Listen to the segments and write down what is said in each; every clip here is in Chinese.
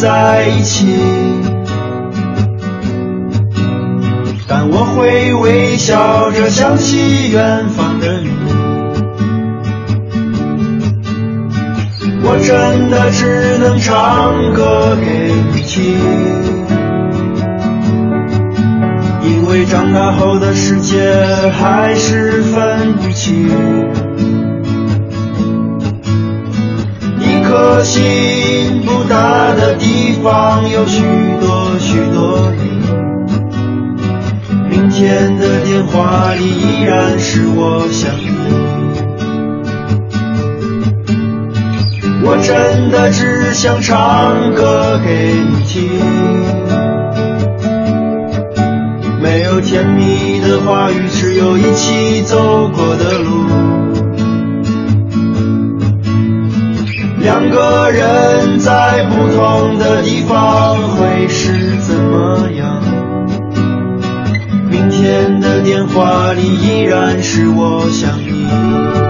在一起，但我会微笑着想起远方的你，我真的只能唱歌给你听。因为长大后的世界还是分不清，颗心不大的地方有许多许多你。明天的电话里依然是我想你，我真的只想唱歌给你听。没有甜蜜的话语，只有一起走过的路。两个人在不同的地方会是怎么样？明天的电话里依然是我想你。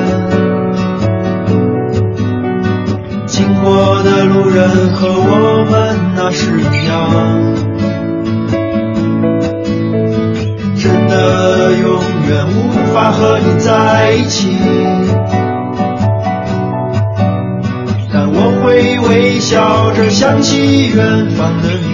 路人和我们那是一样，真的永远无法和你在一起，但我会微笑着想起远方的你，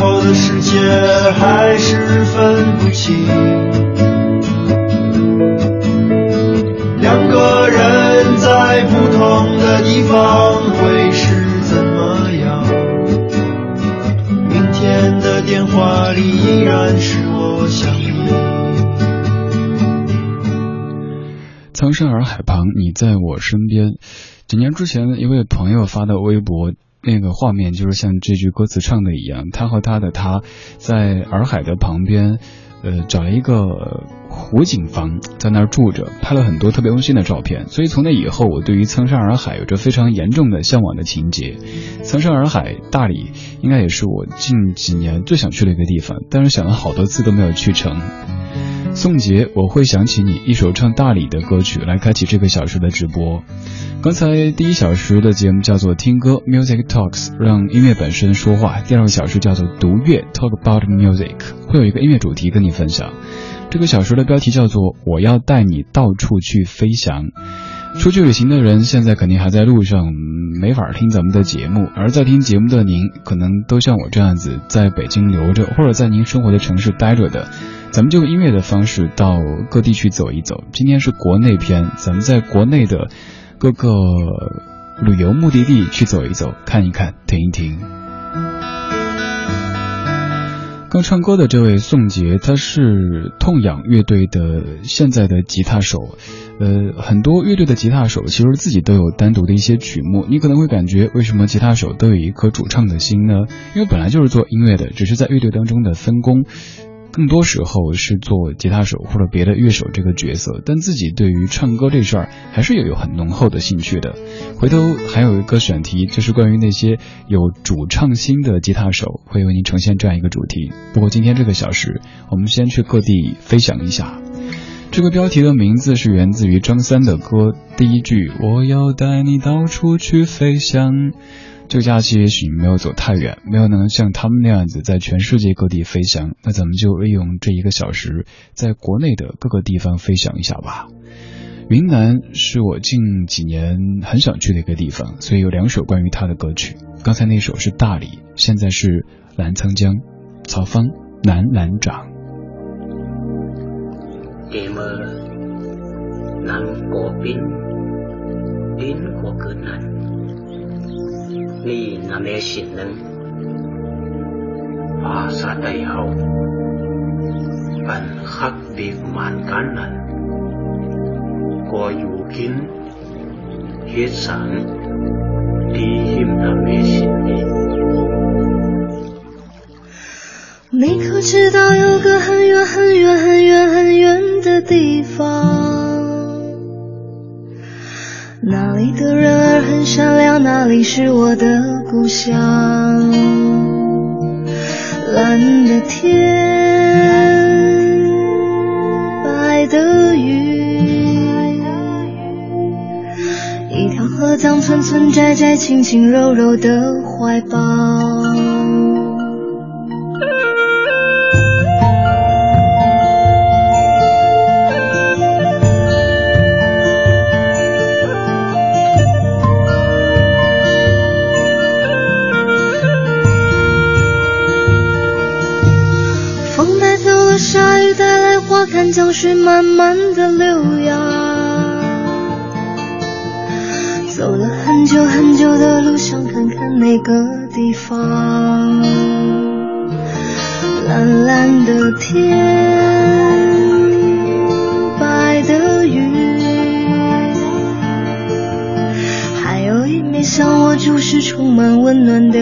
后的世界还是分不清，两个人在不同的地方会是怎么样？明天的电话里依然是我想你。苍山洱海旁，你在我身边。几年之前，一位朋友发的微博。那个画面就是像这句歌词唱的一样，他和他的他在洱海的旁边，呃，找了一个湖景房，在那儿住着，拍了很多特别温馨的照片。所以从那以后，我对于苍山洱海有着非常严重的向往的情节。苍山洱海，大理应该也是我近几年最想去的一个地方，但是想了好多次都没有去成。宋杰，我会想起你一首唱大理的歌曲来开启这个小时的直播。刚才第一小时的节目叫做听歌 Music Talks，让音乐本身说话。第二个小时叫做读乐 Talk About Music，会有一个音乐主题跟你分享。这个小时的标题叫做我要带你到处去飞翔。出去旅行的人现在肯定还在路上，没法听咱们的节目。而在听节目的您，可能都像我这样子，在北京留着，或者在您生活的城市待着的。咱们就音乐的方式到各地去走一走。今天是国内篇，咱们在国内的各个旅游目的地去走一走，看一看，听一听。刚唱歌的这位宋杰，他是痛仰乐队的现在的吉他手。呃，很多乐队的吉他手其实自己都有单独的一些曲目。你可能会感觉，为什么吉他手都有一颗主唱的心呢？因为本来就是做音乐的，只是在乐队当中的分工。更多时候是做吉他手或者别的乐手这个角色，但自己对于唱歌这事儿还是有有很浓厚的兴趣的。回头还有一个选题，就是关于那些有主唱心的吉他手，会为您呈现这样一个主题。不过今天这个小时，我们先去各地飞翔一下。这个标题的名字是源自于张三的歌，第一句我要带你到处去飞翔。这个假期也许没有走太远，没有能像他们那样子在全世界各地飞翔，那咱们就利用这一个小时，在国内的各个地方飞翔一下吧。云南是我近几年很想去的一个地方，所以有两首关于它的歌曲。刚才那首是大理，现在是澜沧江，曹芳南兰长。你那么信任，巴沙帝后，本黑别万间人，过如今血神，地欠那咩善意。你可知道有个很远很远很远很远的地方？那里的人儿很善良，那里是我的故乡。蓝的天，白的云，一条河将村村寨寨，轻轻柔柔的怀抱。看江水慢慢的流呀，走了很久很久的路，想看看那个地方。蓝蓝的天，白的云，还有一面像我注视充满温暖的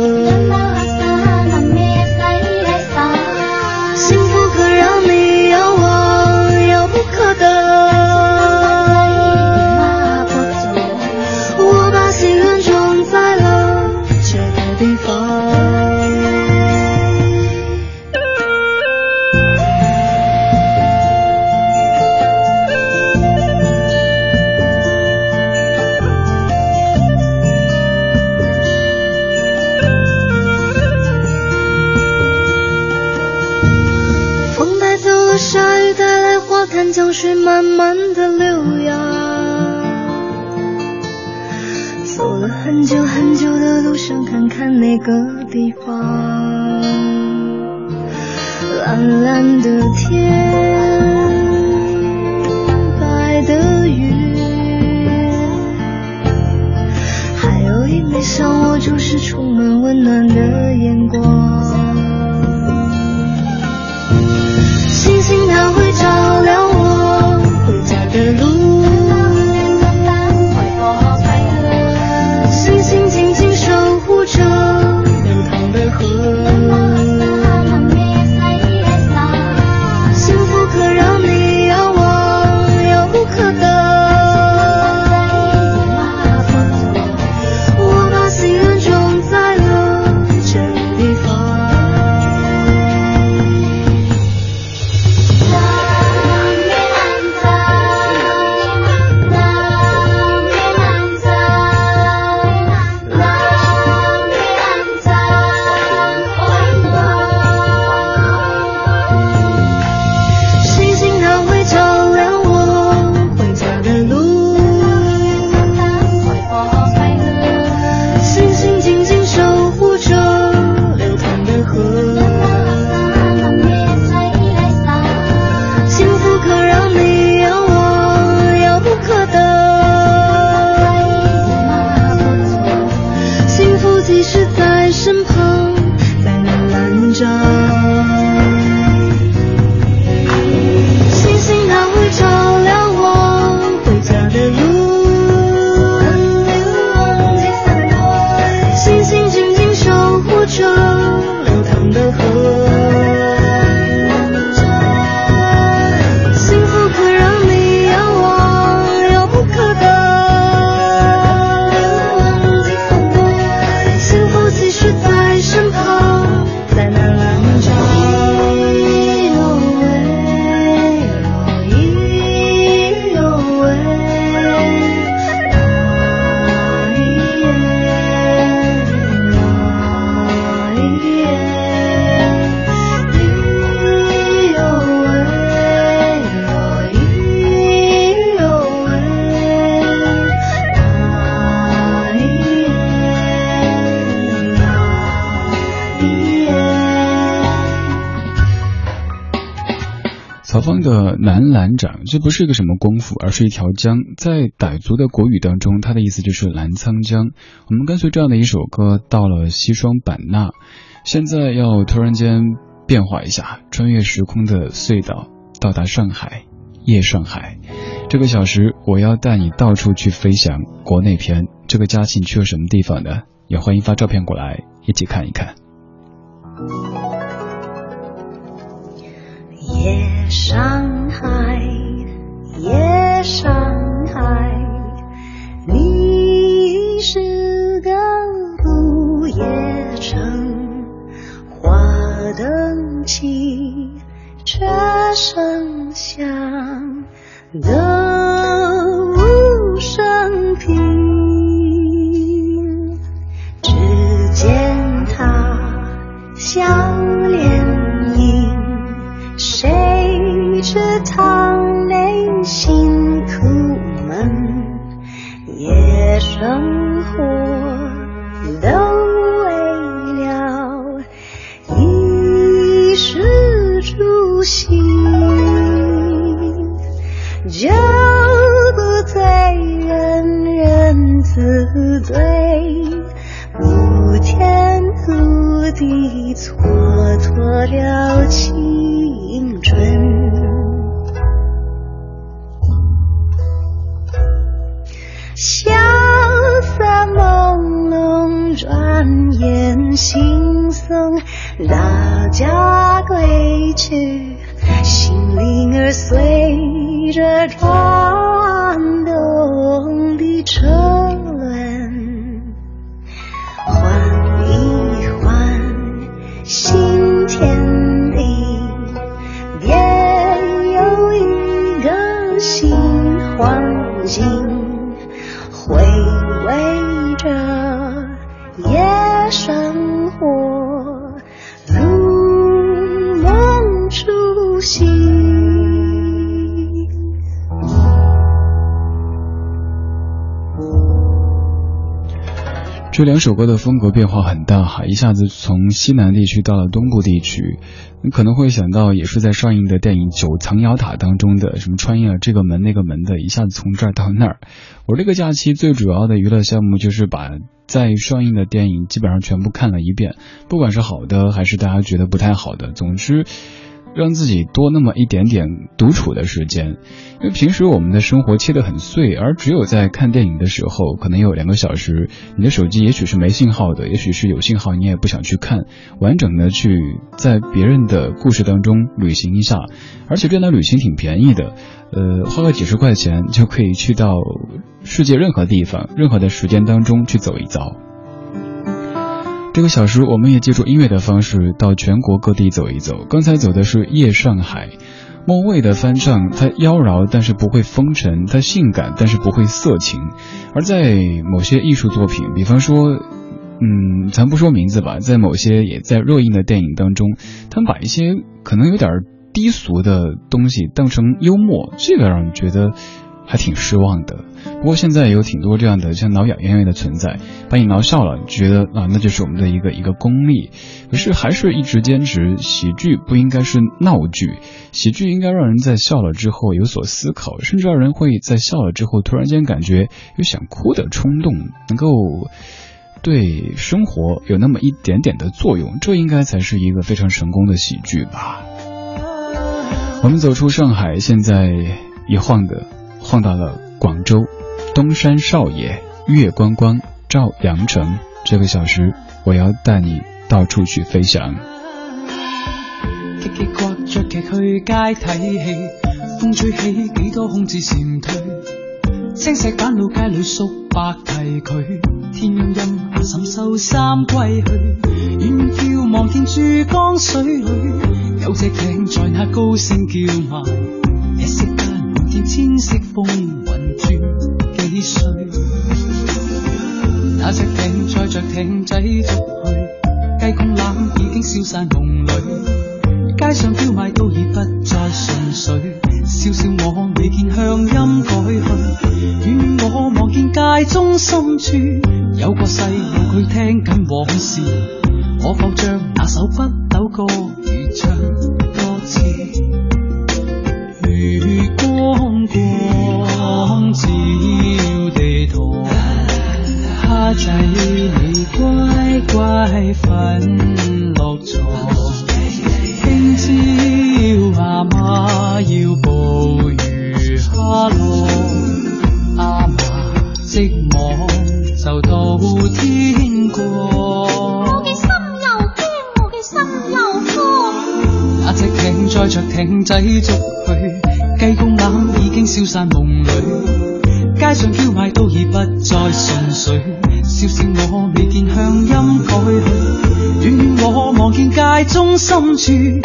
嗯看。江水慢慢的流呀，走了很久很久的路，想看看那个地方。蓝蓝的天，白的云，还有一枚像我，就是充满温暖的眼光。的南兰掌，这不是一个什么功夫，而是一条江。在傣族的国语当中，它的意思就是澜沧江。我们跟随这样的一首歌，到了西双版纳，现在要突然间变化一下，穿越时空的隧道，到达上海，夜上海。这个小时，我要带你到处去飞翔。国内篇，这个假期你去了什么地方呢？也欢迎发照片过来，一起看一看。夜上海，夜上海，你是个不夜城，花灯起，车声响，歌舞升平，只见他笑脸。堂内辛苦闷，夜生活都为了。衣食住行，酒不醉人人自醉，不天不地蹉跎了。青满，眼惺忪，大家归去，心灵儿随着转这两首歌的风格变化很大哈，一下子从西南地区到了东部地区，你可能会想到也是在上映的电影《九层妖塔》当中的什么穿越了这个门那个门的，一下子从这儿到那儿。我这个假期最主要的娱乐项目就是把在上映的电影基本上全部看了一遍，不管是好的还是大家觉得不太好的，总之。让自己多那么一点点独处的时间，因为平时我们的生活切得很碎，而只有在看电影的时候，可能有两个小时，你的手机也许是没信号的，也许是有信号，你也不想去看，完整的去在别人的故事当中旅行一下，而且这段旅行挺便宜的，呃，花个几十块钱就可以去到世界任何地方、任何的时间当中去走一遭。这个小时，我们也借助音乐的方式到全国各地走一走。刚才走的是《夜上海》，莫蔚的翻唱，它妖娆但是不会风尘，它性感但是不会色情。而在某些艺术作品，比方说，嗯，咱不说名字吧，在某些也在热映的电影当中，他们把一些可能有点低俗的东西当成幽默，这个让人觉得还挺失望的。不过现在有挺多这样的像挠痒演员的存在，把你挠笑了，觉得啊那就是我们的一个一个功力。可是还是一直坚持，喜剧不应该是闹剧，喜剧应该让人在笑了之后有所思考，甚至让人会在笑了之后突然间感觉有想哭的冲动，能够对生活有那么一点点的作用，这应该才是一个非常成功的喜剧吧。我们走出上海，现在一晃的晃到了广州。东山少爷，月光光照阳城。这个小时，我要带你到处去飞翔。叽叽呱着劇去街睇戲，風吹起幾多空置禪退，青石板路街裏叔伯提佢，天陰陰阿嬸收衫歸去，遠遠眺望見珠江水裏，有隻艇在那高聲叫賣，一息見千色風雲轉。幾歲？那隻艇載着艇仔逐去，雞公欖已經消散夢裏，街上飄賣都已不再純粹。笑笑我未見鄉音改去，远远我望見街中深處有個細路佢聽緊往事，可否將那首不朽歌如唱多次？在一中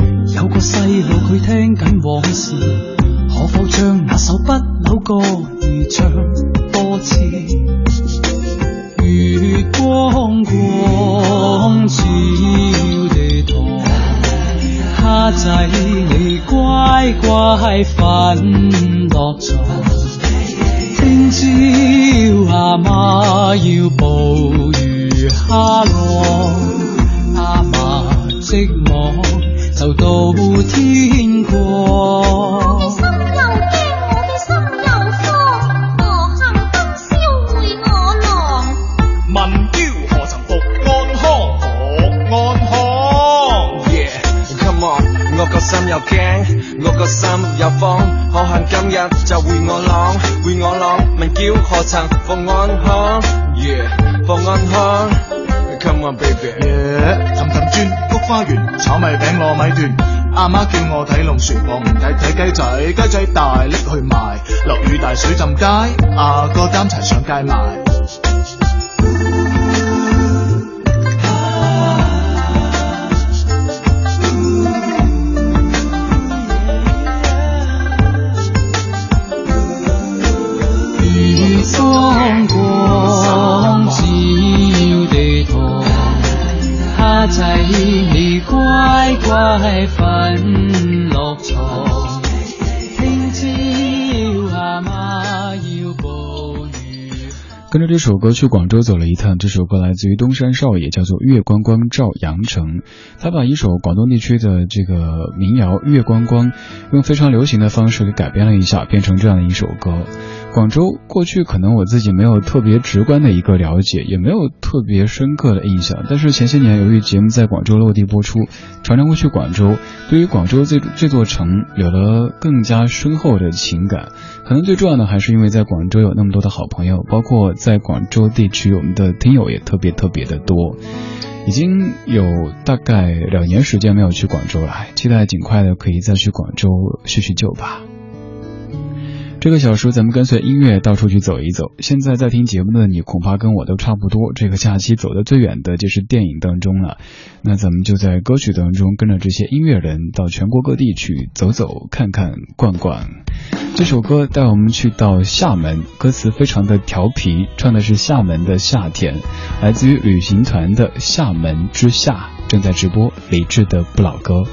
慌，可恨今日就回我朗，回我啷，名叫何曾？放安康，yeah 放安康，come on baby，yeah 氹氹转菊花园，炒米饼糯米团，阿妈叫我睇龙船，我唔睇睇鸡仔，鸡仔大拎去卖，落雨大水浸街，阿哥担柴上街卖。这首歌去广州走了一趟，这首歌来自于东山少爷，叫做《月光光照羊城》。他把一首广东地区的这个民谣《月光光》，用非常流行的方式给改编了一下，变成这样的一首歌。广州过去可能我自己没有特别直观的一个了解，也没有特别深刻的印象。但是前些年由于节目在广州落地播出，常常会去广州，对于广州这这座城有了更加深厚的情感。可能最重要的还是因为在广州有那么多的好朋友，包括在广州地区我们的听友也特别特别的多。已经有大概两年时间没有去广州了，期待尽快的可以再去广州叙叙旧吧。这个小时咱们跟随音乐到处去走一走。现在在听节目的你恐怕跟我都差不多。这个假期走得最远的就是电影当中了。那咱们就在歌曲当中跟着这些音乐人到全国各地去走走看看逛逛。这首歌带我们去到厦门，歌词非常的调皮，唱的是厦门的夏天，来自于旅行团的厦门之夏，正在直播李志的不老歌。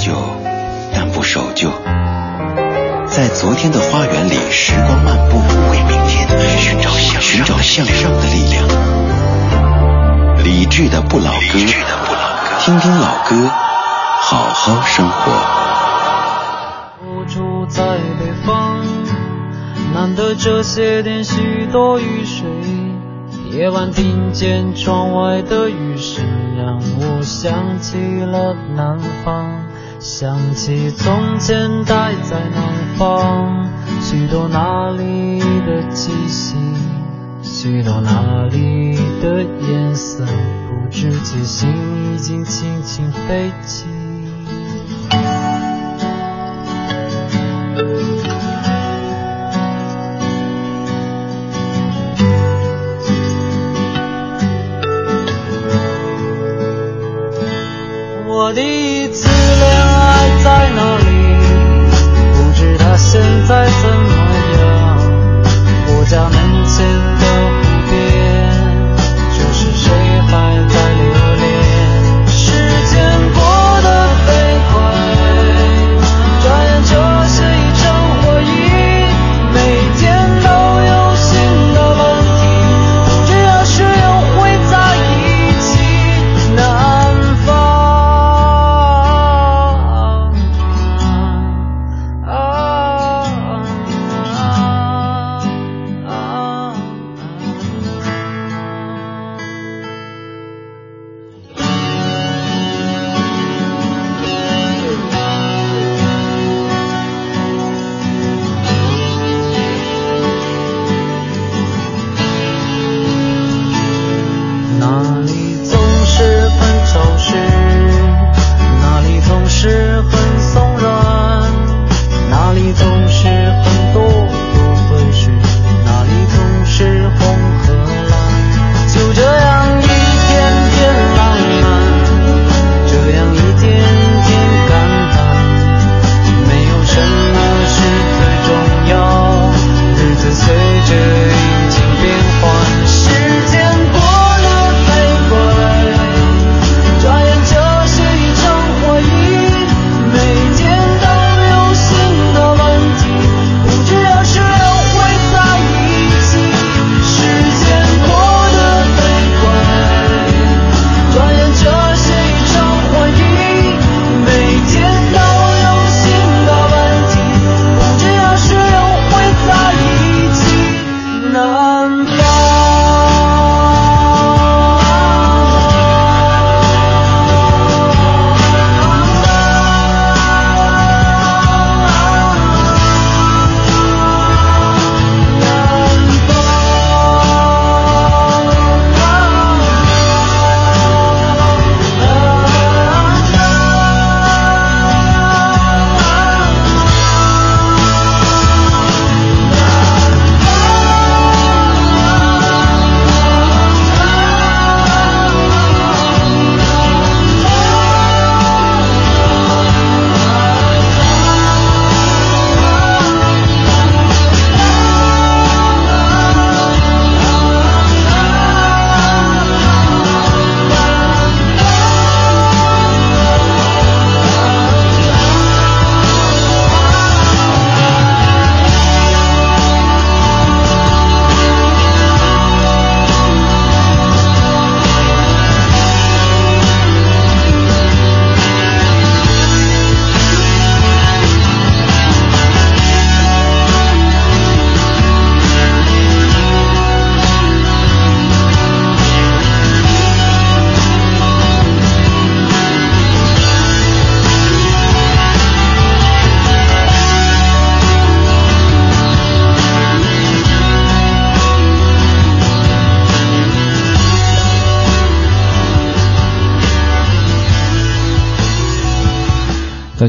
旧，但不守旧。在昨天的花园里，时光漫步，为明天寻找向上的力量。理智的不老歌，听听老歌，好好生活。我住在北方，难得这些天许多雨水，夜晚听见窗外的雨声，让我想起了南方。想起从前待在南方，许多那里的气息，许多那里的颜色，不知几心已经轻轻飞起。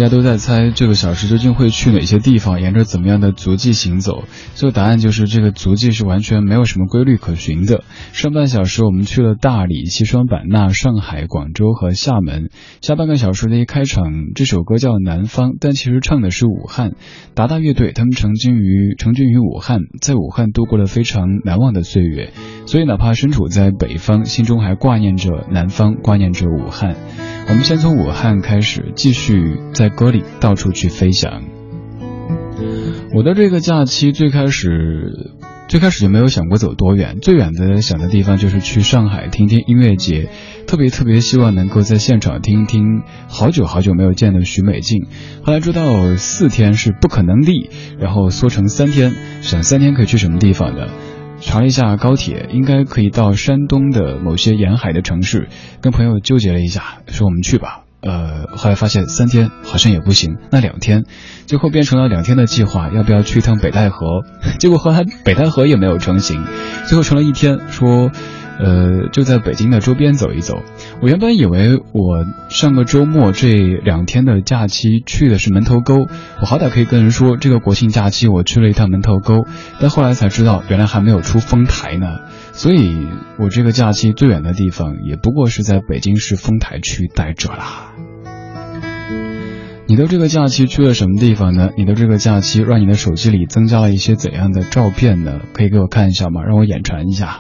大家都在猜这个小时究竟会去哪些地方，沿着怎么样的足迹行走。最后答案就是这个足迹是完全没有什么规律可循的。上半小时我们去了大理、西双版纳、上海、广州和厦门。下半个小时的一开场，这首歌叫《南方》，但其实唱的是武汉。达达乐队他们成军于成军于武汉，在武汉度过了非常难忘的岁月，所以哪怕身处在北方，心中还挂念着南方，挂念着武汉。我们先从武汉开始，继续在歌里到处去飞翔。我的这个假期最开始，最开始就没有想过走多远，最远的想的地方就是去上海听听音乐节，特别特别希望能够在现场听一听好久好久没有见的许美静。后来知道四天是不可能的，然后缩成三天，想三天可以去什么地方的？查了一下高铁，应该可以到山东的某些沿海的城市，跟朋友纠结了一下，说我们去吧。呃，后来发现三天好像也不行，那两天，最后变成了两天的计划，要不要去一趟北戴河？结果后来北戴河也没有成型，最后成了一天，说，呃，就在北京的周边走一走。我原本以为我上个周末这两天的假期去的是门头沟，我好歹可以跟人说这个国庆假期我去了一趟门头沟，但后来才知道原来还没有出丰台呢。所以，我这个假期最远的地方，也不过是在北京市丰台区待着啦。你的这个假期去了什么地方呢？你的这个假期让你的手机里增加了一些怎样的照片呢？可以给我看一下吗？让我眼馋一下。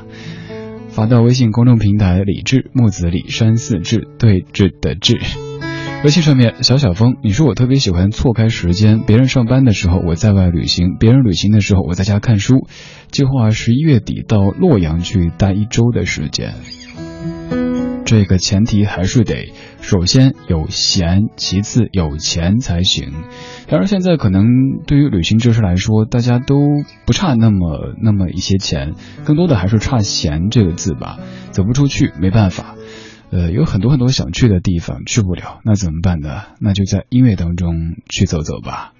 发到微信公众平台“李志木子李山四志对峙的志”。微信上面，小小峰，你说我特别喜欢错开时间，别人上班的时候我在外旅行，别人旅行的时候我在家看书。计划十一月底到洛阳去待一周的时间。这个前提还是得首先有闲，其次有钱才行。当然，现在可能对于旅行这事来说，大家都不差那么那么一些钱，更多的还是差闲这个字吧。走不出去没办法。呃，有很多很多想去的地方去不了，那怎么办呢？那就在音乐当中去走走吧。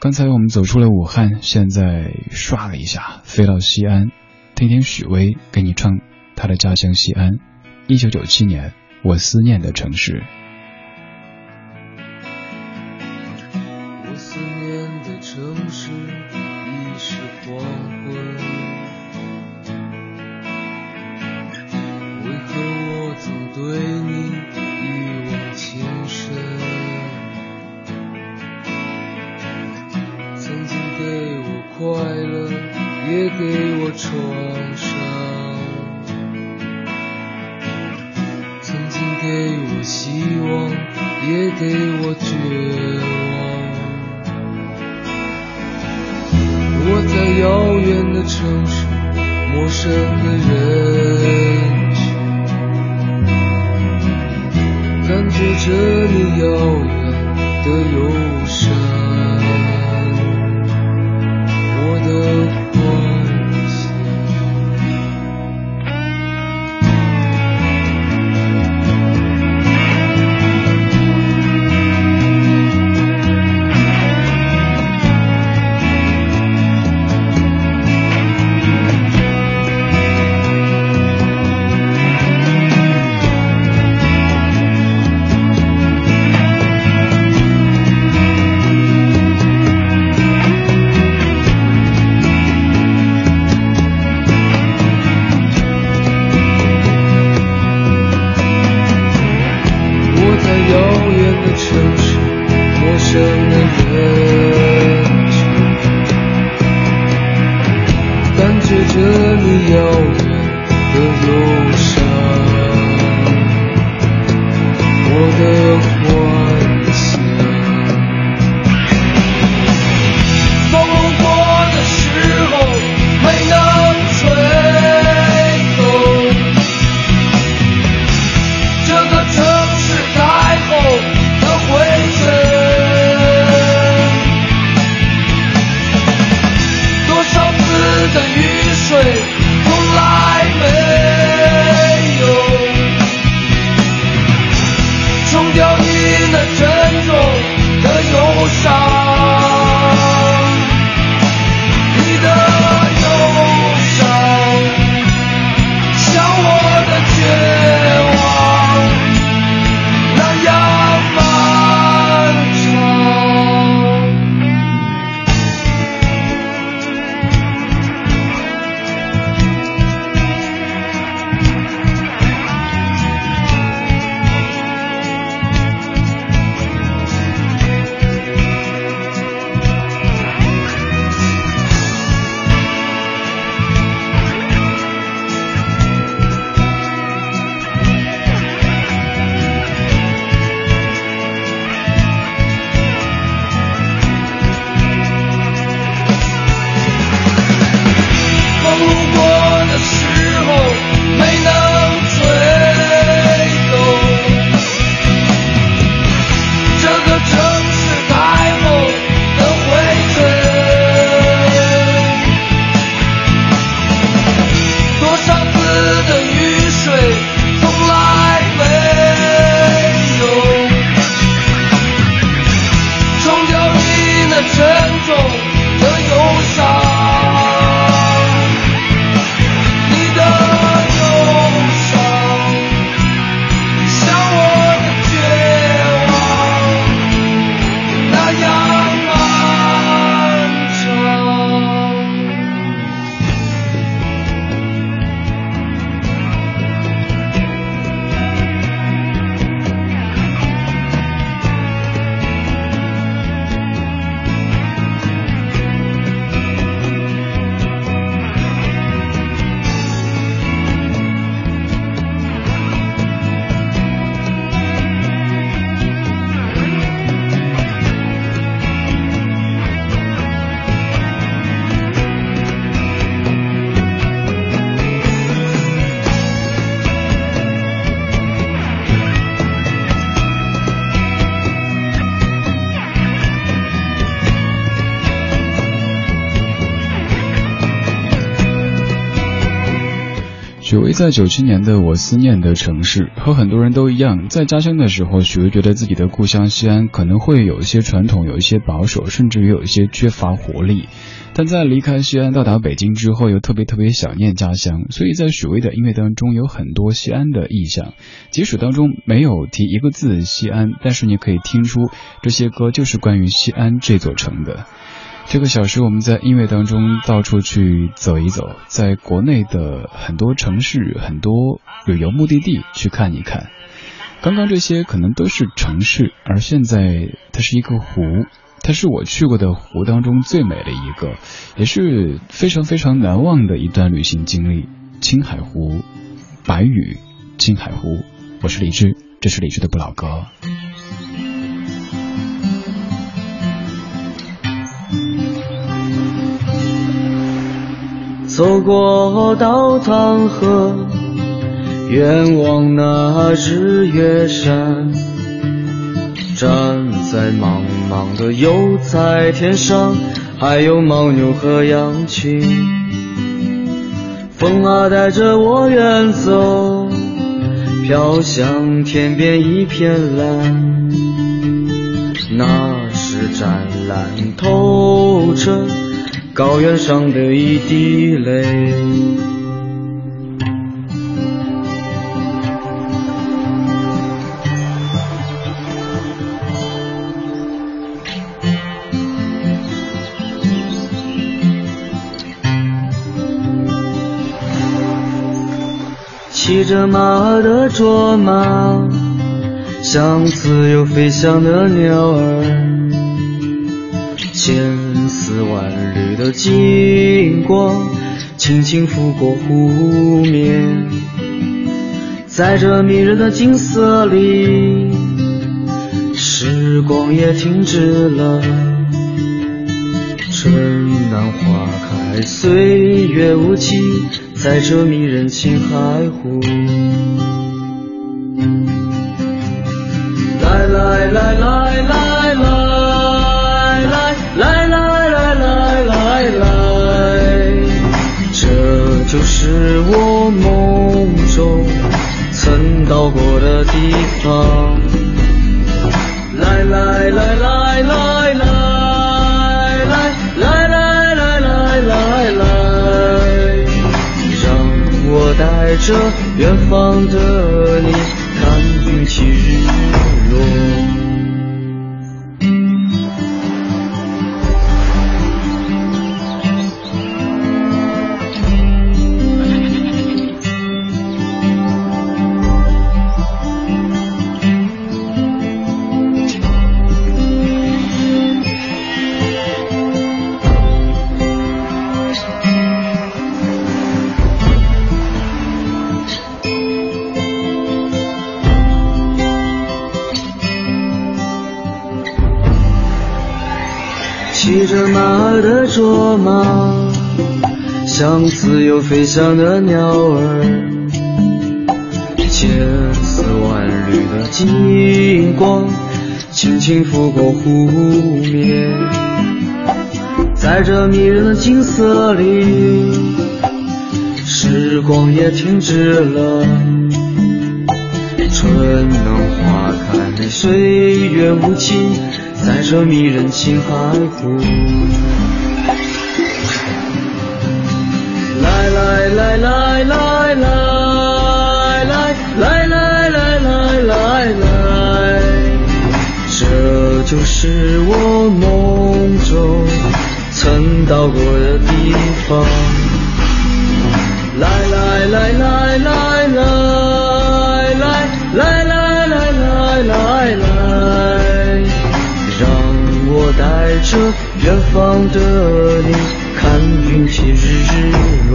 刚才我们走出了武汉，现在刷了一下，飞到西安，听听许巍给你唱他的家乡西安。一九九七年，我思念的城市。着你遥远的忧许巍在九七年的《我思念的城市》和很多人都一样，在家乡的时候，许巍觉得自己的故乡西安可能会有一些传统，有一些保守，甚至于有一些缺乏活力。但在离开西安到达北京之后，又特别特别想念家乡，所以在许巍的音乐当中有很多西安的意象。即使当中没有提一个字西安，但是你可以听出这些歌就是关于西安这座城的。这个小时，我们在音乐当中到处去走一走，在国内的很多城市、很多旅游目的地去看一看。刚刚这些可能都是城市，而现在它是一个湖，它是我去过的湖当中最美的一个，也是非常非常难忘的一段旅行经历。青海湖，白雨，青海湖。我是李志，这是李志的不老歌。走过倒淌河，远望那日月山，站在茫茫的油菜田上，还有牦牛和羊群。风啊带着我远走，飘向天边一片蓝，那是湛蓝透彻。高原上的一滴泪，骑着马的卓玛，像自由飞翔的鸟儿，丝万缕的金光，轻轻拂过湖面，在这迷人的景色里，时光也停止了。春暖花开，岁月无情，在这迷人青海湖。是我梦中曾到过的地方。来来来来来来来来来来来来来，让我带着远方的你看云起日落。自由飞翔的鸟儿，千丝万缕的金光，轻轻拂过湖面，在这迷人的景色里，时光也停止了。春暖花开，岁月无情。在这迷人青海湖，来来来来来来来来来来来来，这就是我梦中曾到过的地方。来来来来来来来来来来来来。让我带着远方的你，看云起日落。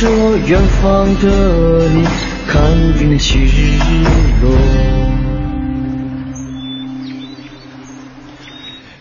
着远方的你，看云起日落。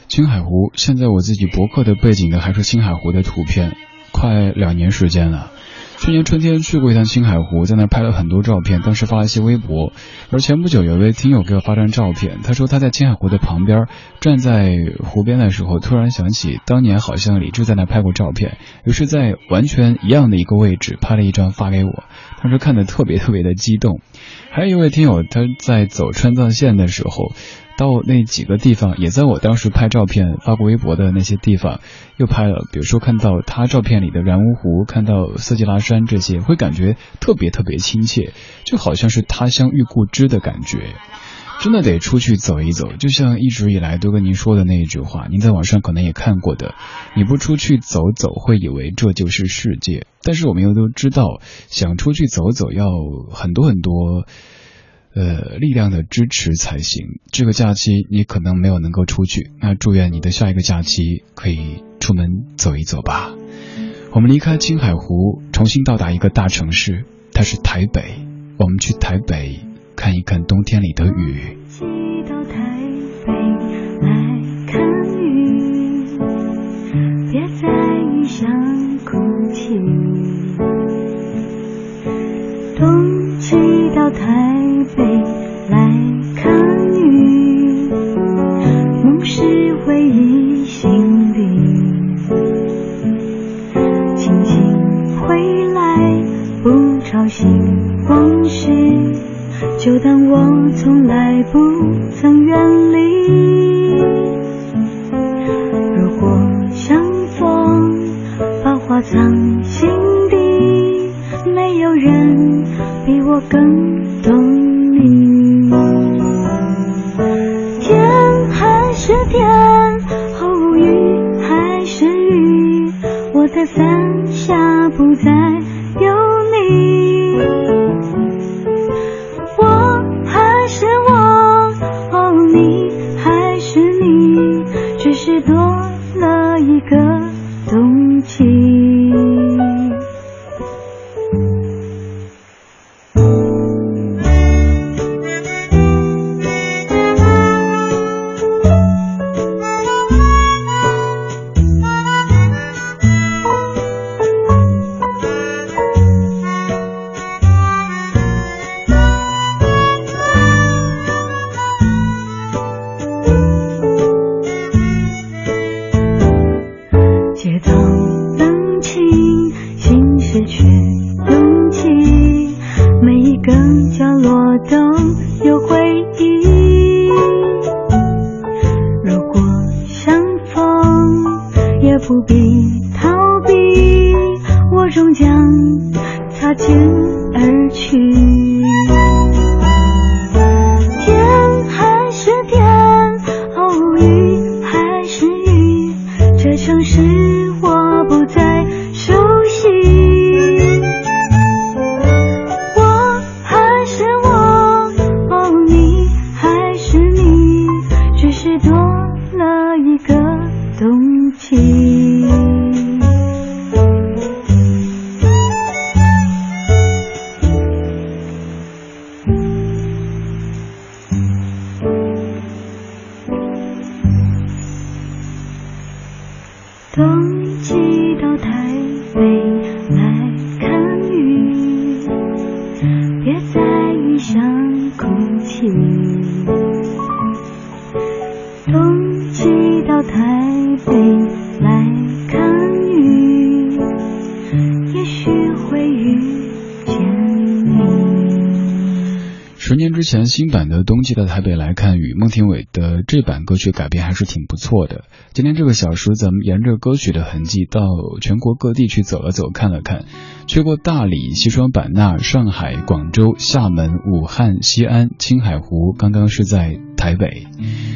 青海湖，现在我自己博客的背景呢还是青海湖的图片，快两年时间了。去年春天去过一趟青海湖，在那拍了很多照片，当时发了一些微博。而前不久有一位听友给我发张照片，他说他在青海湖的旁边，站在湖边的时候，突然想起当年好像李志在那拍过照片，于是，在完全一样的一个位置拍了一张发给我，当时看的特别特别的激动。还有一位听友他在走川藏线的时候。到那几个地方，也在我当时拍照片发过微博的那些地方，又拍了。比如说看到他照片里的然乌湖，看到色季拉山这些，会感觉特别特别亲切，就好像是他乡遇故知的感觉。真的得出去走一走，就像一直以来都跟您说的那一句话，您在网上可能也看过的，你不出去走走，会以为这就是世界。但是我们又都知道，想出去走走要很多很多。呃，力量的支持才行。这个假期你可能没有能够出去，那祝愿你的下一个假期可以出门走一走吧。我们离开青海湖，重新到达一个大城市，它是台北。我们去台北看一看冬天里的雨。心往事，就当我从来不曾远离。新版的《冬季的台北来看与》，孟庭苇的这版歌曲改编还是挺不错的。今天这个小时，咱们沿着歌曲的痕迹，到全国各地去走了走，看了看，去过大理、西双版纳、上海、广州、厦门、武汉、西安、青海湖，刚刚是在台北。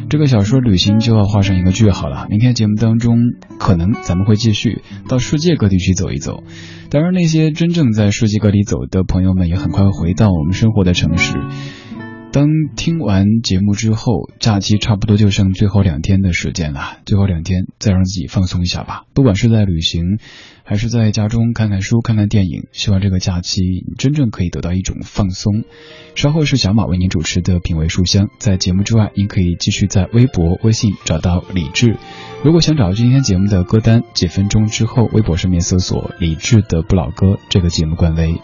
这个小说旅行就要画上一个句号了。明天节目当中，可能咱们会继续到世界各地去走一走。当然，那些真正在世界各地走的朋友们，也很快回到我们生活的城市。当听完节目之后，假期差不多就剩最后两天的时间了。最后两天，再让自己放松一下吧。不管是在旅行，还是在家中看看书、看看电影，希望这个假期真正可以得到一种放松。稍后是小马为您主持的品味书香。在节目之外，您可以继续在微博、微信找到李志。如果想找今天节目的歌单，几分钟之后，微博上面搜索“李志的不老歌”这个节目官微。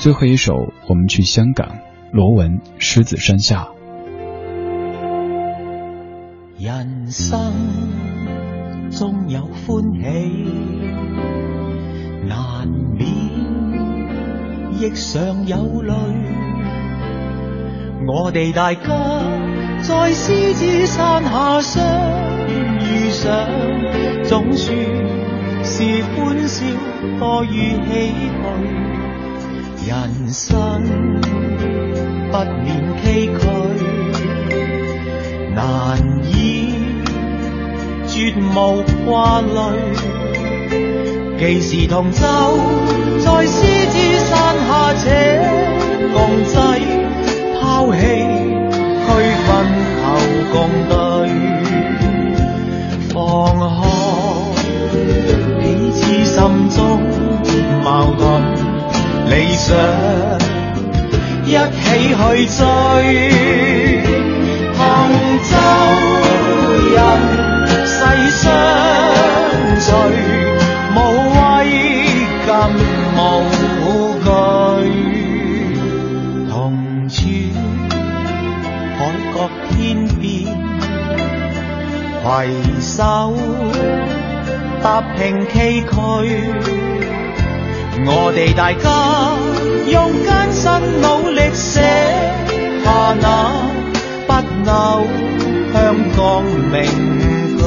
最后一首，我们去香港。罗文《狮子山下》。人生中有欢喜，难免亦常有泪。我哋大家在狮子山下相遇上，总算是欢笑多于唏嘘。人生。不免崎岖，难以绝无挂虑。既是同舟，在狮子山下且共济，抛弃区分求共对，放开彼此心中矛盾理想。一起去追，同舟人世相随，无畏更无惧，同处海角天边，携手踏平崎岖。我哋大家用艰辛努力写下那不朽香港名句。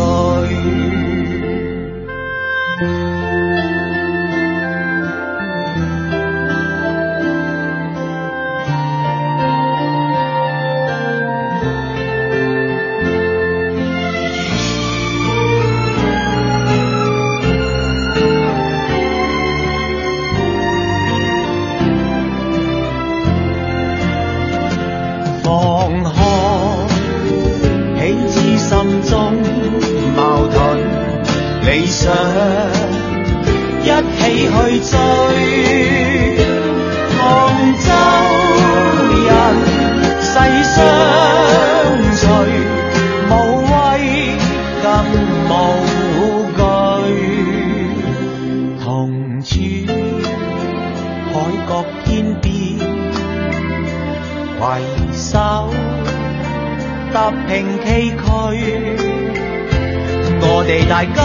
想一起去追，同舟人世相随，无畏更无惧，同处海角天边，携手踏平崎岖。我哋大家